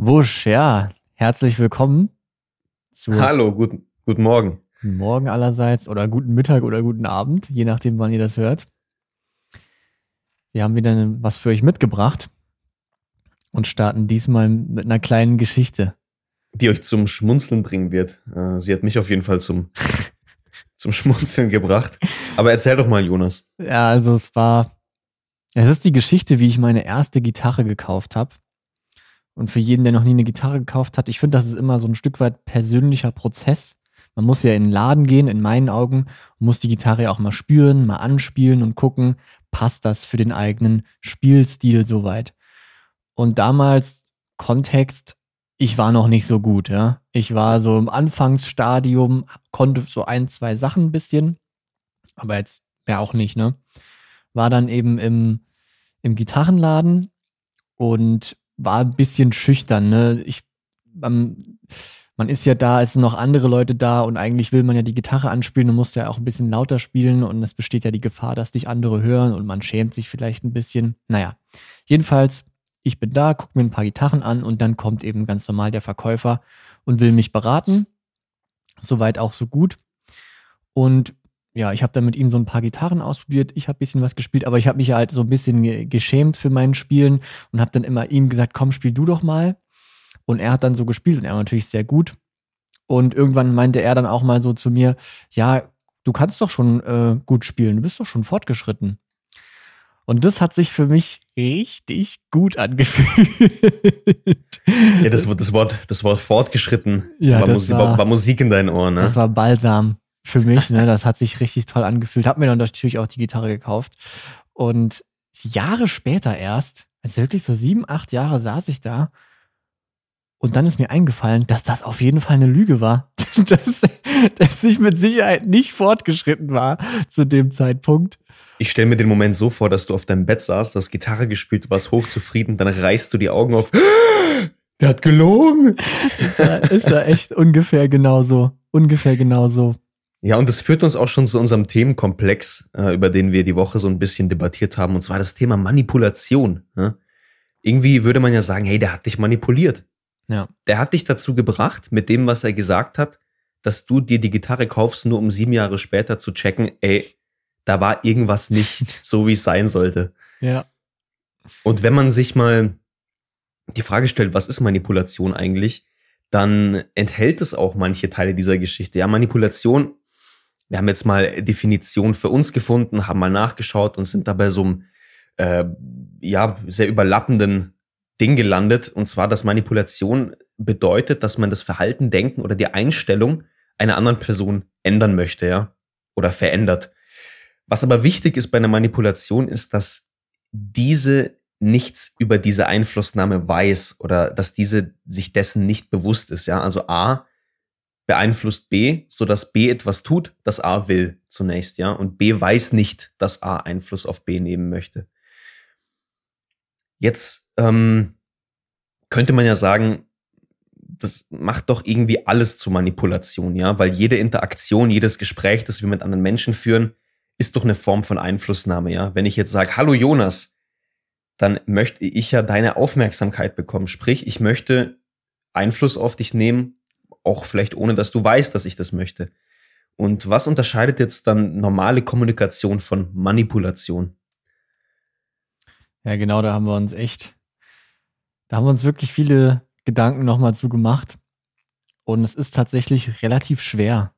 Wusch, ja. Herzlich willkommen. Zu Hallo, guten, guten Morgen. Guten Morgen allerseits oder guten Mittag oder guten Abend, je nachdem, wann ihr das hört. Wir haben wieder was für euch mitgebracht und starten diesmal mit einer kleinen Geschichte. Die euch zum Schmunzeln bringen wird. Äh, sie hat mich auf jeden Fall zum, zum Schmunzeln gebracht. Aber erzähl doch mal, Jonas. Ja, also es war, es ist die Geschichte, wie ich meine erste Gitarre gekauft habe. Und für jeden, der noch nie eine Gitarre gekauft hat, ich finde, das ist immer so ein Stück weit persönlicher Prozess. Man muss ja in den Laden gehen, in meinen Augen, muss die Gitarre ja auch mal spüren, mal anspielen und gucken, passt das für den eigenen Spielstil soweit. Und damals Kontext, ich war noch nicht so gut, ja. Ich war so im Anfangsstadium, konnte so ein, zwei Sachen ein bisschen, aber jetzt ja auch nicht, ne? War dann eben im, im Gitarrenladen und war ein bisschen schüchtern. Ne? Ich, man, man ist ja da, es sind noch andere Leute da und eigentlich will man ja die Gitarre anspielen und muss ja auch ein bisschen lauter spielen und es besteht ja die Gefahr, dass dich andere hören und man schämt sich vielleicht ein bisschen. Naja, jedenfalls, ich bin da, gucke mir ein paar Gitarren an und dann kommt eben ganz normal der Verkäufer und will mich beraten. Soweit auch so gut. Und ja, ich habe dann mit ihm so ein paar Gitarren ausprobiert, ich habe ein bisschen was gespielt, aber ich habe mich halt so ein bisschen geschämt für meinen Spielen und habe dann immer ihm gesagt, komm, spiel du doch mal. Und er hat dann so gespielt und er war natürlich sehr gut. Und irgendwann meinte er dann auch mal so zu mir, ja, du kannst doch schon äh, gut spielen, du bist doch schon fortgeschritten. Und das hat sich für mich richtig gut angefühlt. Ja, das, das, Wort, das Wort fortgeschritten ja, war, Musik, war, war Musik in deinen Ohren. Ne? Das war Balsam für mich. Ne? Das hat sich richtig toll angefühlt. Hab mir dann natürlich auch die Gitarre gekauft. Und Jahre später erst, also wirklich so sieben, acht Jahre saß ich da. Und dann ist mir eingefallen, dass das auf jeden Fall eine Lüge war. dass, dass ich mit Sicherheit nicht fortgeschritten war zu dem Zeitpunkt. Ich stelle mir den Moment so vor, dass du auf deinem Bett saßt, du hast Gitarre gespielt, du warst hochzufrieden, dann reißt du die Augen auf. Der hat gelogen. Es war, es war echt ungefähr genauso. Ungefähr genauso. Ja, und das führt uns auch schon zu unserem Themenkomplex, äh, über den wir die Woche so ein bisschen debattiert haben, und zwar das Thema Manipulation. Ne? Irgendwie würde man ja sagen, hey, der hat dich manipuliert. Ja. Der hat dich dazu gebracht, mit dem, was er gesagt hat, dass du dir die Gitarre kaufst, nur um sieben Jahre später zu checken, ey, da war irgendwas nicht so, wie es sein sollte. Ja. Und wenn man sich mal die Frage stellt, was ist Manipulation eigentlich, dann enthält es auch manche Teile dieser Geschichte. Ja, Manipulation wir haben jetzt mal Definition für uns gefunden, haben mal nachgeschaut und sind dabei so einem äh, ja, sehr überlappenden Ding gelandet. Und zwar, dass Manipulation bedeutet, dass man das Verhalten, Denken oder die Einstellung einer anderen Person ändern möchte, ja, oder verändert. Was aber wichtig ist bei einer Manipulation ist, dass diese nichts über diese Einflussnahme weiß oder dass diese sich dessen nicht bewusst ist, ja. Also A, beeinflusst B, so dass B etwas tut, das A will zunächst, ja. Und B weiß nicht, dass A Einfluss auf B nehmen möchte. Jetzt ähm, könnte man ja sagen, das macht doch irgendwie alles zu Manipulation, ja, weil jede Interaktion, jedes Gespräch, das wir mit anderen Menschen führen, ist doch eine Form von Einflussnahme, ja. Wenn ich jetzt sage, hallo Jonas, dann möchte ich ja deine Aufmerksamkeit bekommen. Sprich, ich möchte Einfluss auf dich nehmen auch vielleicht ohne, dass du weißt, dass ich das möchte. Und was unterscheidet jetzt dann normale Kommunikation von Manipulation? Ja, genau, da haben wir uns echt, da haben wir uns wirklich viele Gedanken nochmal zu gemacht. Und es ist tatsächlich relativ schwer,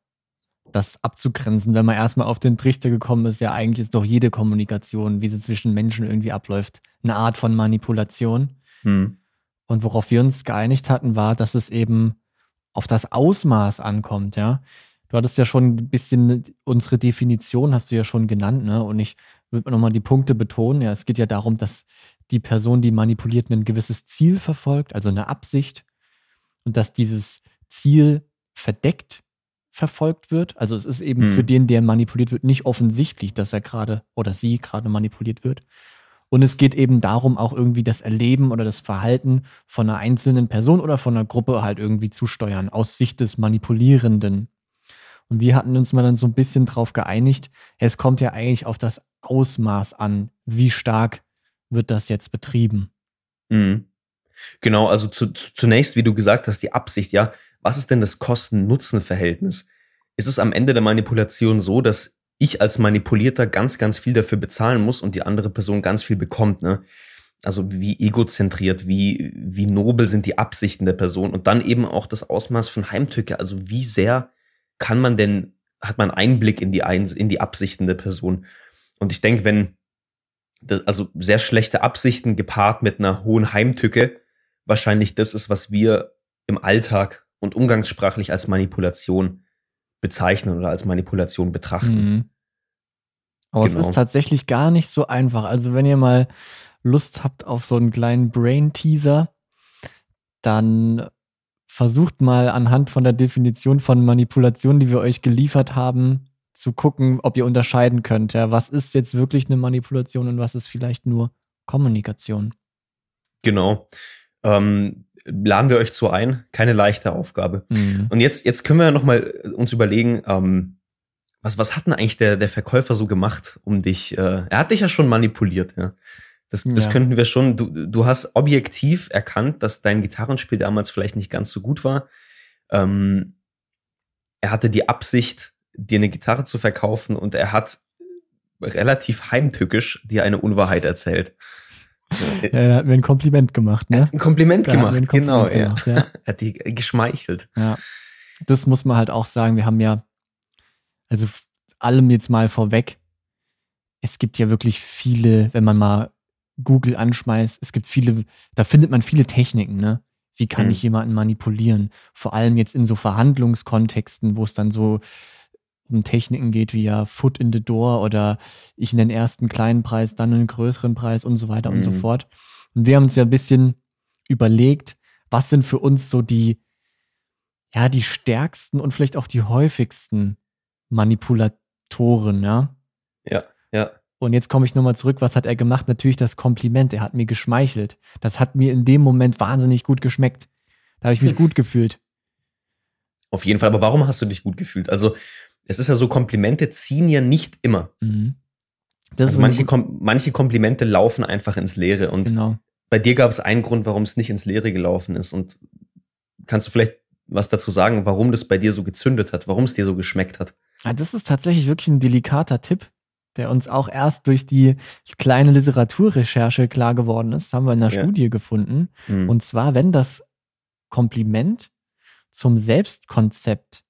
das abzugrenzen, wenn man erstmal auf den Trichter gekommen ist. Ja, eigentlich ist doch jede Kommunikation, wie sie zwischen Menschen irgendwie abläuft, eine Art von Manipulation. Hm. Und worauf wir uns geeinigt hatten, war, dass es eben auf das Ausmaß ankommt, ja. Du hattest ja schon ein bisschen unsere Definition hast du ja schon genannt, ne? Und ich würde nochmal die Punkte betonen. Ja, es geht ja darum, dass die Person, die manipuliert, ein gewisses Ziel verfolgt, also eine Absicht, und dass dieses Ziel verdeckt verfolgt wird. Also es ist eben hm. für den, der manipuliert wird, nicht offensichtlich, dass er gerade oder sie gerade manipuliert wird. Und es geht eben darum, auch irgendwie das Erleben oder das Verhalten von einer einzelnen Person oder von einer Gruppe halt irgendwie zu steuern, aus Sicht des Manipulierenden. Und wir hatten uns mal dann so ein bisschen drauf geeinigt, es kommt ja eigentlich auf das Ausmaß an, wie stark wird das jetzt betrieben. Mhm. Genau, also zu, zunächst, wie du gesagt hast, die Absicht, ja, was ist denn das Kosten-Nutzen-Verhältnis? Ist es am Ende der Manipulation so, dass ich als Manipulierter ganz, ganz viel dafür bezahlen muss und die andere Person ganz viel bekommt, ne? Also wie egozentriert, wie, wie nobel sind die Absichten der Person und dann eben auch das Ausmaß von Heimtücke. Also wie sehr kann man denn, hat man Einblick in die, in die Absichten der Person? Und ich denke, wenn, also sehr schlechte Absichten gepaart mit einer hohen Heimtücke wahrscheinlich das ist, was wir im Alltag und umgangssprachlich als Manipulation bezeichnen oder als Manipulation betrachten. Mhm. Aber genau. es ist tatsächlich gar nicht so einfach. Also wenn ihr mal Lust habt auf so einen kleinen Brain-Teaser, dann versucht mal anhand von der Definition von Manipulation, die wir euch geliefert haben, zu gucken, ob ihr unterscheiden könnt. Ja, was ist jetzt wirklich eine Manipulation und was ist vielleicht nur Kommunikation? Genau. Ähm, laden wir euch zu ein. Keine leichte Aufgabe. Mhm. Und jetzt, jetzt können wir noch mal uns überlegen, ähm, was, was hat denn eigentlich der, der Verkäufer so gemacht, um dich, äh, er hat dich ja schon manipuliert, ja. Das, das ja. könnten wir schon, du, du hast objektiv erkannt, dass dein Gitarrenspiel damals vielleicht nicht ganz so gut war. Ähm, er hatte die Absicht, dir eine Gitarre zu verkaufen und er hat relativ heimtückisch dir eine Unwahrheit erzählt. Ja, er hat mir ein Kompliment gemacht, ne? ein Kompliment da gemacht, ein Kompliment genau, gemacht, ja. ja. er hat die geschmeichelt. Ja. Das muss man halt auch sagen. Wir haben ja, also allem jetzt mal vorweg, es gibt ja wirklich viele, wenn man mal Google anschmeißt, es gibt viele, da findet man viele Techniken, ne? Wie kann hm. ich jemanden manipulieren? Vor allem jetzt in so Verhandlungskontexten, wo es dann so um Techniken geht, wie ja Foot in the Door oder ich nenne erst einen kleinen Preis, dann einen größeren Preis und so weiter mhm. und so mhm. fort. Und wir haben uns ja ein bisschen überlegt, was sind für uns so die, ja, die stärksten und vielleicht auch die häufigsten Manipulatoren, ja? Ja, ja. Und jetzt komme ich nochmal zurück, was hat er gemacht? Natürlich das Kompliment, er hat mir geschmeichelt. Das hat mir in dem Moment wahnsinnig gut geschmeckt. Da habe ich mich gut gefühlt. Auf jeden Fall, aber warum hast du dich gut gefühlt? Also, es ist ja so, Komplimente ziehen ja nicht immer. Mhm. also manche, Kom manche Komplimente laufen einfach ins Leere. Und genau. bei dir gab es einen Grund, warum es nicht ins Leere gelaufen ist. Und kannst du vielleicht was dazu sagen, warum das bei dir so gezündet hat, warum es dir so geschmeckt hat? Ja, das ist tatsächlich wirklich ein delikater Tipp, der uns auch erst durch die kleine Literaturrecherche klar geworden ist. Das haben wir in einer ja. Studie gefunden. Mhm. Und zwar, wenn das Kompliment zum Selbstkonzept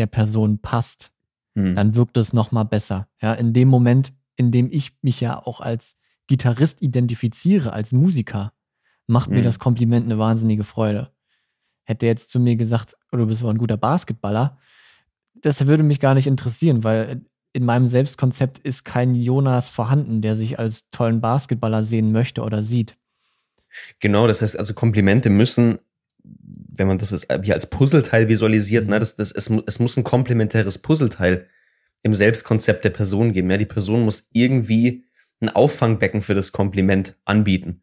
der Person passt, hm. dann wirkt es nochmal besser. Ja, in dem Moment, in dem ich mich ja auch als Gitarrist identifiziere, als Musiker, macht hm. mir das Kompliment eine wahnsinnige Freude. Hätte er jetzt zu mir gesagt, oh, du bist aber ein guter Basketballer, das würde mich gar nicht interessieren, weil in meinem Selbstkonzept ist kein Jonas vorhanden, der sich als tollen Basketballer sehen möchte oder sieht. Genau, das heißt also Komplimente müssen wenn man das wie als Puzzleteil visualisiert, ne, mhm. ne, das, das, es, es muss ein komplementäres Puzzleteil im Selbstkonzept der Person geben. Ja, die Person muss irgendwie ein Auffangbecken für das Kompliment anbieten.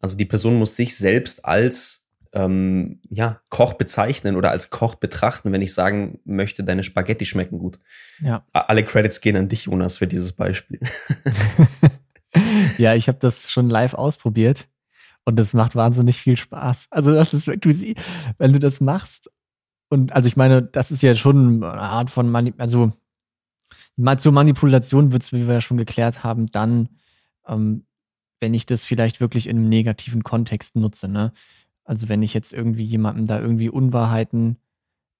Also die Person muss sich selbst als ähm, ja, Koch bezeichnen oder als Koch betrachten, wenn ich sagen möchte, deine Spaghetti schmecken gut. Ja. Alle Credits gehen an dich, Jonas, für dieses Beispiel. ja, ich habe das schon live ausprobiert. Und das macht wahnsinnig viel Spaß. Also das ist wirklich, wenn du das machst. Und also ich meine, das ist ja schon eine Art von Mani also zur Manipulation wird es, wie wir ja schon geklärt haben, dann, ähm, wenn ich das vielleicht wirklich in einem negativen Kontext nutze. Ne? Also wenn ich jetzt irgendwie jemandem da irgendwie Unwahrheiten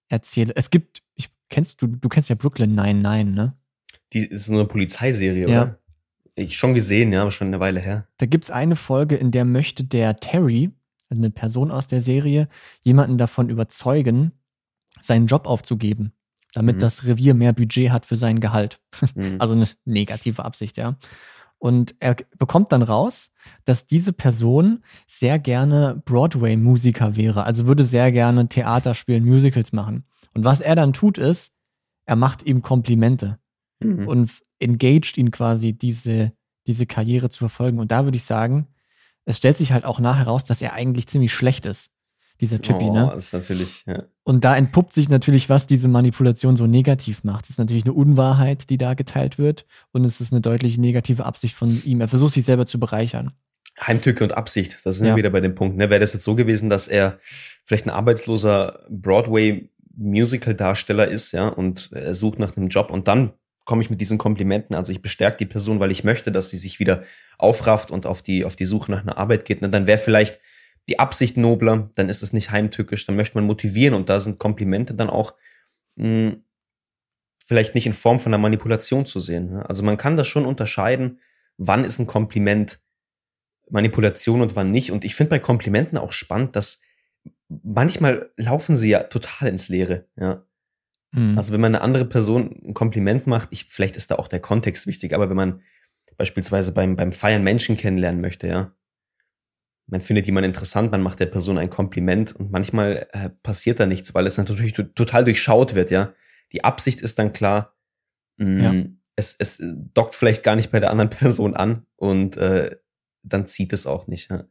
erzähle. Es gibt, ich kennst du, du kennst ja Brooklyn 99, ne? Die ist so eine Polizeiserie, ja. oder? Ich schon gesehen, ja, aber schon eine Weile her. Da gibt es eine Folge, in der möchte der Terry, also eine Person aus der Serie, jemanden davon überzeugen, seinen Job aufzugeben, damit mhm. das Revier mehr Budget hat für sein Gehalt. Mhm. Also eine negative Absicht, ja. Und er bekommt dann raus, dass diese Person sehr gerne Broadway-Musiker wäre, also würde sehr gerne Theater spielen, Musicals machen. Und was er dann tut, ist, er macht ihm Komplimente mhm. und engaged ihn quasi, diese, diese Karriere zu verfolgen. Und da würde ich sagen, es stellt sich halt auch nachher raus, dass er eigentlich ziemlich schlecht ist, dieser Typi, oh, ne? Ist natürlich, ja. Und da entpuppt sich natürlich, was diese Manipulation so negativ macht. Es ist natürlich eine Unwahrheit, die da geteilt wird. Und es ist eine deutlich negative Absicht von ihm. Er versucht sich selber zu bereichern. Heimtücke und Absicht, das sind ja. wir wieder bei dem Punkt. Ne? Wäre das jetzt so gewesen, dass er vielleicht ein arbeitsloser Broadway-Musical-Darsteller ist, ja, und er sucht nach einem Job und dann komme ich mit diesen Komplimenten, also ich bestärke die Person, weil ich möchte, dass sie sich wieder aufrafft und auf die, auf die Suche nach einer Arbeit geht. Und dann wäre vielleicht die Absicht nobler, dann ist es nicht heimtückisch, dann möchte man motivieren und da sind Komplimente dann auch mh, hm, vielleicht nicht in Form von einer Manipulation zu sehen. Ne? Also man kann das schon unterscheiden, wann ist ein Kompliment Manipulation und wann nicht. Und ich finde bei Komplimenten auch spannend, dass manchmal laufen sie ja total ins Leere, ja. Mhm. Also wenn man eine andere Person ein Kompliment macht, ich, vielleicht ist da auch der Kontext wichtig, aber wenn man beispielsweise beim, beim Feiern Menschen kennenlernen möchte, ja, man findet jemanden interessant, man macht der Person ein Kompliment und manchmal äh, passiert da nichts, weil es natürlich total durchschaut wird, ja. Die Absicht ist dann klar, mh, mm, ja. es, es dockt vielleicht gar nicht bei der anderen Person an und äh, dann zieht es auch nicht. Ja.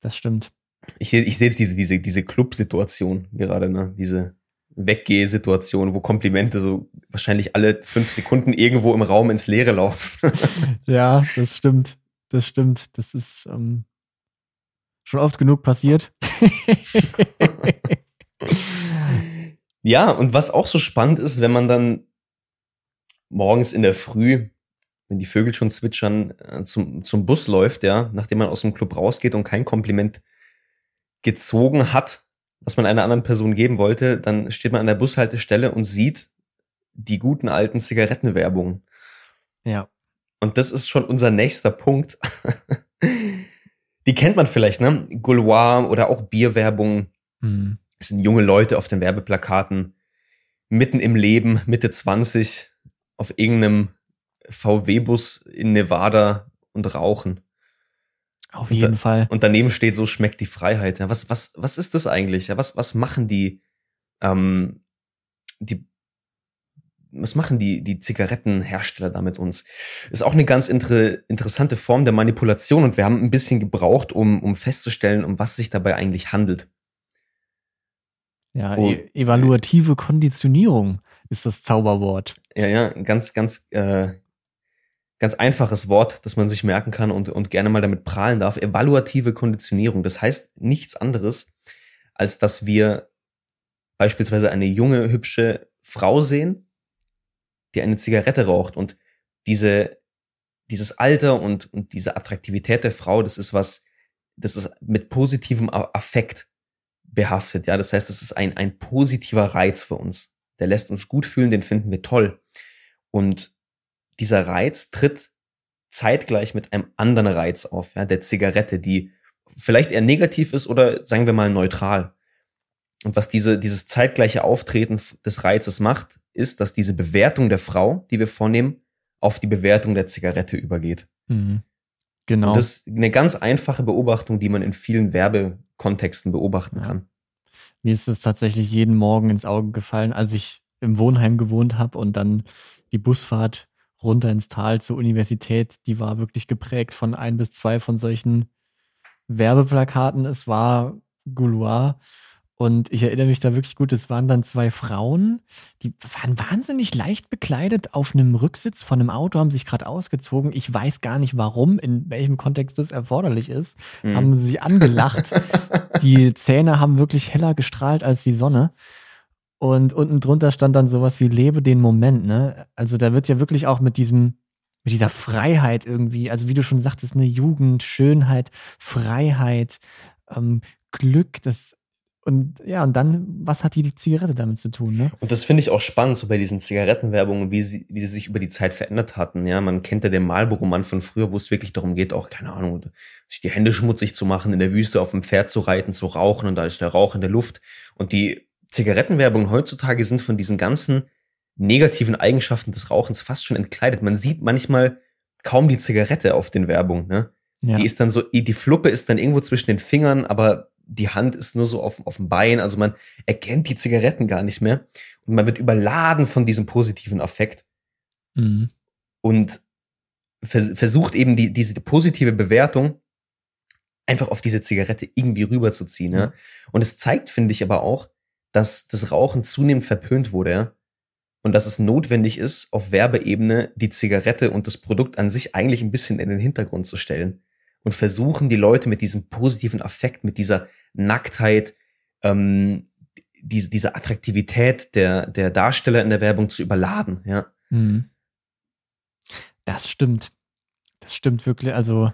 Das stimmt. Ich, ich sehe jetzt diese, diese, diese Club-Situation gerade, ne? Diese Weggeh-Situation, wo Komplimente so wahrscheinlich alle fünf Sekunden irgendwo im Raum ins Leere laufen. ja, das stimmt. Das stimmt. Das ist ähm, schon oft genug passiert. ja, und was auch so spannend ist, wenn man dann morgens in der Früh wenn die Vögel schon zwitschern, äh, zum, zum Bus läuft, ja, nachdem man aus dem Club rausgeht und kein Kompliment gezogen hat, was man einer anderen Person geben wollte, dann steht man an der Bushaltestelle und sieht die guten alten Zigarettenwerbungen. Ja. Und das ist schon unser nächster Punkt. die kennt man vielleicht, ne? Gaulois oder auch Bierwerbung. Mhm. Das sind junge Leute auf den Werbeplakaten, mitten im Leben, Mitte 20, auf irgendeinem VW-Bus in Nevada und rauchen. Auf jeden da, Fall. Und daneben steht, so schmeckt die Freiheit. Ja, was, was, was ist das eigentlich? Ja, was, was machen die, ähm, die, was machen die, die Zigarettenhersteller da mit uns? Ist auch eine ganz inter, interessante Form der Manipulation und wir haben ein bisschen gebraucht, um, um festzustellen, um was sich dabei eigentlich handelt. Ja, e evaluative Konditionierung ist das Zauberwort. Ja, ja, ganz, ganz äh, ganz einfaches Wort, das man sich merken kann und, und gerne mal damit prahlen darf. Evaluative Konditionierung. Das heißt nichts anderes, als dass wir beispielsweise eine junge, hübsche Frau sehen, die eine Zigarette raucht und diese, dieses Alter und, und diese Attraktivität der Frau, das ist was, das ist mit positivem Affekt behaftet. Ja, das heißt, es ist ein, ein positiver Reiz für uns. Der lässt uns gut fühlen, den finden wir toll. Und dieser Reiz tritt zeitgleich mit einem anderen Reiz auf, ja, der Zigarette, die vielleicht eher negativ ist oder sagen wir mal neutral. Und was diese, dieses zeitgleiche Auftreten des Reizes macht, ist, dass diese Bewertung der Frau, die wir vornehmen, auf die Bewertung der Zigarette übergeht. Mhm. Genau. Und das ist eine ganz einfache Beobachtung, die man in vielen Werbekontexten beobachten ja. kann. Mir ist es tatsächlich jeden Morgen ins Auge gefallen, als ich im Wohnheim gewohnt habe und dann die Busfahrt runter ins Tal zur Universität, die war wirklich geprägt von ein bis zwei von solchen Werbeplakaten. Es war Gouloir. Und ich erinnere mich da wirklich gut, es waren dann zwei Frauen, die waren wahnsinnig leicht bekleidet auf einem Rücksitz von einem Auto, haben sich gerade ausgezogen. Ich weiß gar nicht warum, in welchem Kontext das erforderlich ist. Mhm. Haben sie angelacht. die Zähne haben wirklich heller gestrahlt als die Sonne. Und unten drunter stand dann sowas wie lebe den Moment, ne? Also da wird ja wirklich auch mit diesem, mit dieser Freiheit irgendwie, also wie du schon sagtest, eine Jugend, Schönheit, Freiheit, ähm, Glück, das und ja, und dann, was hat die, die Zigarette damit zu tun? Ne? Und das finde ich auch spannend, so bei diesen Zigarettenwerbungen, wie sie, wie sie sich über die Zeit verändert hatten. Ja, man kennt ja den Marlboro-Mann von früher, wo es wirklich darum geht, auch, keine Ahnung, sich die Hände schmutzig zu machen, in der Wüste auf dem Pferd zu reiten, zu rauchen und da ist der Rauch in der Luft. Und die Zigarettenwerbung heutzutage sind von diesen ganzen negativen Eigenschaften des Rauchens fast schon entkleidet. Man sieht manchmal kaum die Zigarette auf den Werbungen. Ne? Ja. Die ist dann so, die Fluppe ist dann irgendwo zwischen den Fingern, aber die Hand ist nur so auf, auf dem Bein. Also man erkennt die Zigaretten gar nicht mehr. Und man wird überladen von diesem positiven Affekt. Mhm. Und vers versucht eben die, diese positive Bewertung einfach auf diese Zigarette irgendwie rüberzuziehen. Ja? Und es zeigt, finde ich, aber auch, dass das Rauchen zunehmend verpönt wurde und dass es notwendig ist, auf Werbeebene die Zigarette und das Produkt an sich eigentlich ein bisschen in den Hintergrund zu stellen und versuchen die Leute mit diesem positiven Affekt, mit dieser Nacktheit, ähm, diese, diese Attraktivität der, der Darsteller in der Werbung zu überladen, ja. Mhm. Das stimmt. Das stimmt wirklich. Also,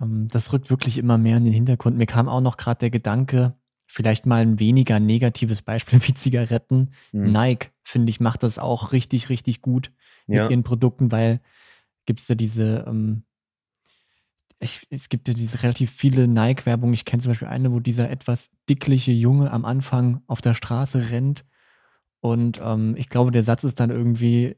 ähm, das rückt wirklich immer mehr in den Hintergrund. Mir kam auch noch gerade der Gedanke, vielleicht mal ein weniger negatives Beispiel wie Zigaretten. Mhm. Nike, finde ich, macht das auch richtig, richtig gut mit ja. ihren Produkten, weil gibt es da diese, ähm, ich, es gibt ja diese relativ viele Nike-Werbung. Ich kenne zum Beispiel eine, wo dieser etwas dickliche Junge am Anfang auf der Straße rennt. Und ähm, ich glaube, der Satz ist dann irgendwie,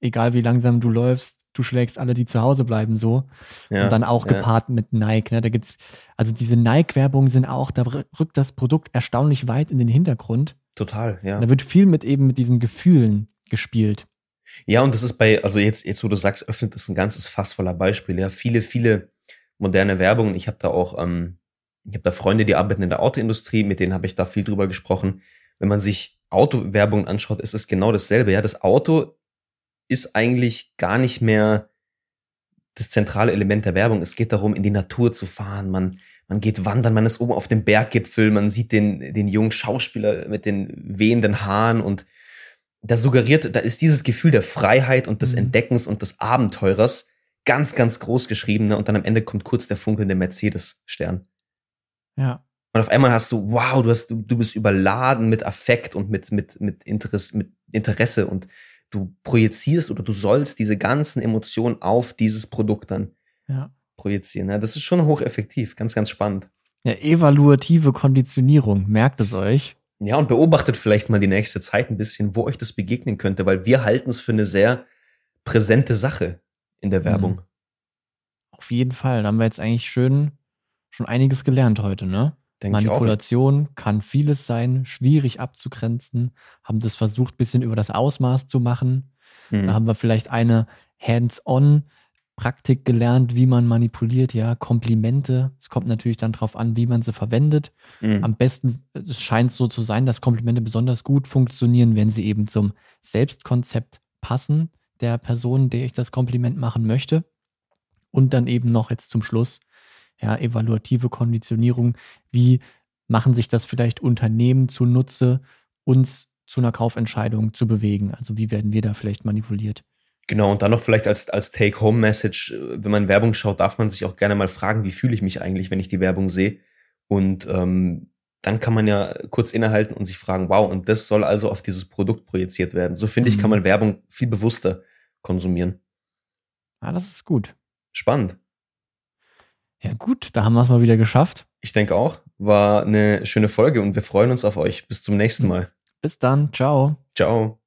egal wie langsam du läufst, du schlägst alle, die zu Hause bleiben, so. Ja, und dann auch gepaart ja. mit Nike. Ne? Da gibt's, also diese Nike-Werbungen sind auch, da rückt das Produkt erstaunlich weit in den Hintergrund. Total, ja. Und da wird viel mit eben mit diesen Gefühlen gespielt. Ja, und das ist bei, also jetzt, jetzt wo du sagst, öffnet ist ein ganzes Fass voller Beispiele. Ja, viele, viele moderne Werbungen. Ich habe da auch, ähm, ich habe da Freunde, die arbeiten in der Autoindustrie, mit denen habe ich da viel drüber gesprochen. Wenn man sich Autowerbungen anschaut, ist es genau dasselbe. Ja, das Auto ist eigentlich gar nicht mehr das zentrale Element der Werbung. Es geht darum, in die Natur zu fahren. Man, man geht wandern, man ist oben auf dem Berggipfel, man sieht den, den jungen Schauspieler mit den wehenden Haaren und da suggeriert, da ist dieses Gefühl der Freiheit und des mhm. Entdeckens und des Abenteurers ganz, ganz groß geschrieben. Ne? Und dann am Ende kommt kurz der funkelnde Mercedes-Stern. Ja. Und auf einmal hast du, wow, du hast, du, du bist überladen mit Affekt und mit, mit, mit, Interesse, mit Interesse und du projizierst oder du sollst diese ganzen Emotionen auf dieses Produkt dann ja. projizieren. Ja, das ist schon hocheffektiv, ganz, ganz spannend. Ja, evaluative Konditionierung, merkt es euch. Ja, und beobachtet vielleicht mal die nächste Zeit ein bisschen, wo euch das begegnen könnte, weil wir halten es für eine sehr präsente Sache in der Werbung. Mhm. Auf jeden Fall. Da haben wir jetzt eigentlich schön schon einiges gelernt heute, ne? Denk Manipulation kann vieles sein, schwierig abzugrenzen, haben das versucht, bisschen über das Ausmaß zu machen. Mhm. Da haben wir vielleicht eine Hands-on Praktik gelernt, wie man manipuliert, ja, Komplimente. Es kommt natürlich dann darauf an, wie man sie verwendet. Mhm. Am besten, es scheint so zu sein, dass Komplimente besonders gut funktionieren, wenn sie eben zum Selbstkonzept passen der Person, der ich das Kompliment machen möchte. Und dann eben noch jetzt zum Schluss ja, evaluative Konditionierung, wie machen sich das vielleicht Unternehmen zunutze, uns zu einer Kaufentscheidung zu bewegen? Also wie werden wir da vielleicht manipuliert? Genau, und dann noch vielleicht als, als Take-Home-Message, äh, wenn man Werbung schaut, darf man sich auch gerne mal fragen, wie fühle ich mich eigentlich, wenn ich die Werbung sehe. Und ähm, dann kann man ja kurz innehalten und sich fragen, wow, und das soll also auf dieses Produkt projiziert werden. So finde mhm. ich, kann mhm. man Werbung viel bewusster konsumieren. Ah, das ist gut. Spannend. Ja, gut, da haben wir es mal wieder geschafft. Ich denke auch. War eine schöne Folge und wir freuen uns auf euch. Bis zum nächsten Mal. Bis dann. Ciao. Ciao.